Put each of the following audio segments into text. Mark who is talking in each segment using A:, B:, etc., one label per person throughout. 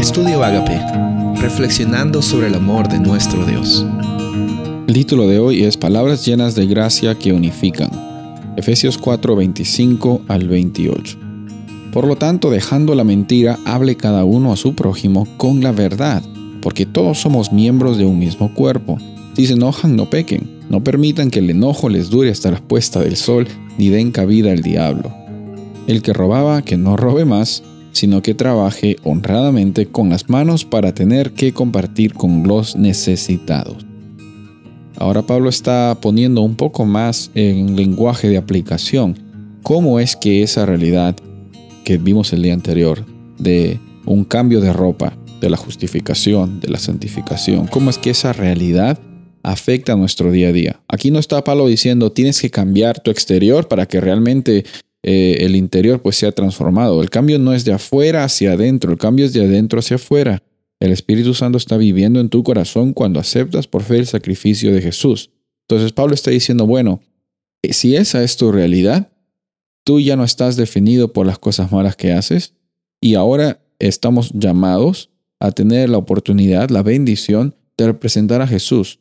A: Estudio Agape, reflexionando sobre el amor de nuestro Dios.
B: El título de hoy es Palabras llenas de gracia que unifican. Efesios 4, 25 al 28. Por lo tanto, dejando la mentira, hable cada uno a su prójimo con la verdad, porque todos somos miembros de un mismo cuerpo. Si se enojan, no pequen. No permitan que el enojo les dure hasta la puesta del sol, ni den cabida al diablo. El que robaba, que no robe más, sino que trabaje honradamente con las manos para tener que compartir con los necesitados. Ahora Pablo está poniendo un poco más en lenguaje de aplicación cómo es que esa realidad que vimos el día anterior de un cambio de ropa, de la justificación, de la santificación, cómo es que esa realidad afecta a nuestro día a día. Aquí no está Pablo diciendo tienes que cambiar tu exterior para que realmente eh, el interior pues sea transformado. El cambio no es de afuera hacia adentro, el cambio es de adentro hacia afuera. El Espíritu Santo está viviendo en tu corazón cuando aceptas por fe el sacrificio de Jesús. Entonces Pablo está diciendo, bueno, eh, si esa es tu realidad, tú ya no estás definido por las cosas malas que haces y ahora estamos llamados a tener la oportunidad, la bendición de representar a Jesús.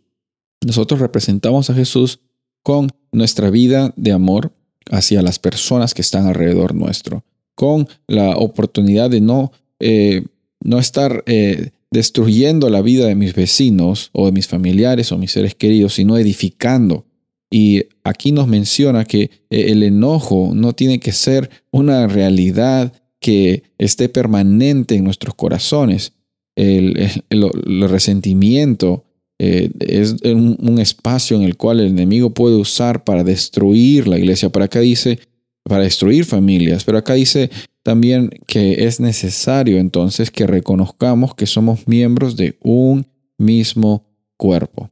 B: Nosotros representamos a Jesús con nuestra vida de amor, hacia las personas que están alrededor nuestro, con la oportunidad de no, eh, no estar eh, destruyendo la vida de mis vecinos o de mis familiares o mis seres queridos, sino edificando. Y aquí nos menciona que eh, el enojo no tiene que ser una realidad que esté permanente en nuestros corazones. El, el resentimiento, eh, es un, espacio en el cual el enemigo puede usar para destruir la iglesia. Para acá dice, para destruir familias, pero acá dice también que es necesario entonces que reconozcamos que somos miembros de un mismo cuerpo.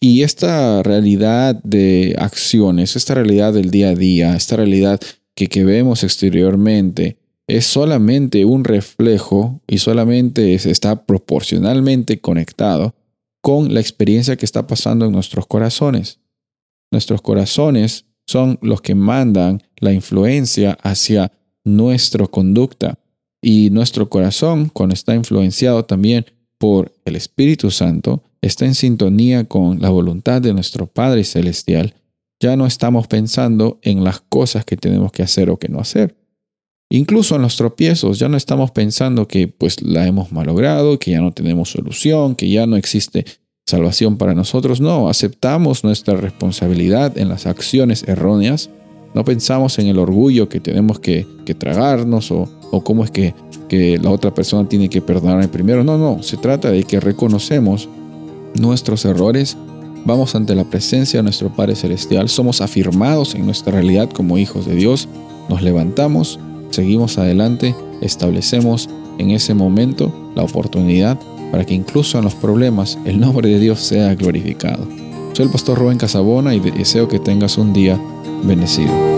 B: Y esta realidad de acciones, esta realidad del día a día, esta realidad que, que vemos exteriormente, es solamente un reflejo y solamente está proporcionalmente conectado con la experiencia que está pasando en nuestros corazones. Nuestros corazones son los que mandan la influencia hacia nuestra conducta. Y nuestro corazón, cuando está influenciado también por el Espíritu Santo, está en sintonía con la voluntad de nuestro Padre Celestial. Ya no estamos pensando en las cosas que tenemos que hacer o que no hacer. Incluso en los tropiezos ya no estamos pensando que pues la hemos malogrado, que ya no tenemos solución, que ya no existe salvación para nosotros. No, aceptamos nuestra responsabilidad en las acciones erróneas. No pensamos en el orgullo que tenemos que, tragarnos o, o, cómo es que, que la otra persona tiene que perdonarme primero. No, no, se trata de que reconocemos nuestros errores, vamos ante la presencia de nuestro Padre Celestial, somos afirmados en nuestra realidad como hijos de Dios, nos levantamos seguimos adelante, establecemos en ese momento la oportunidad para que incluso en los problemas el nombre de Dios sea glorificado. Soy el pastor Rubén Casabona y deseo que tengas un día bendecido.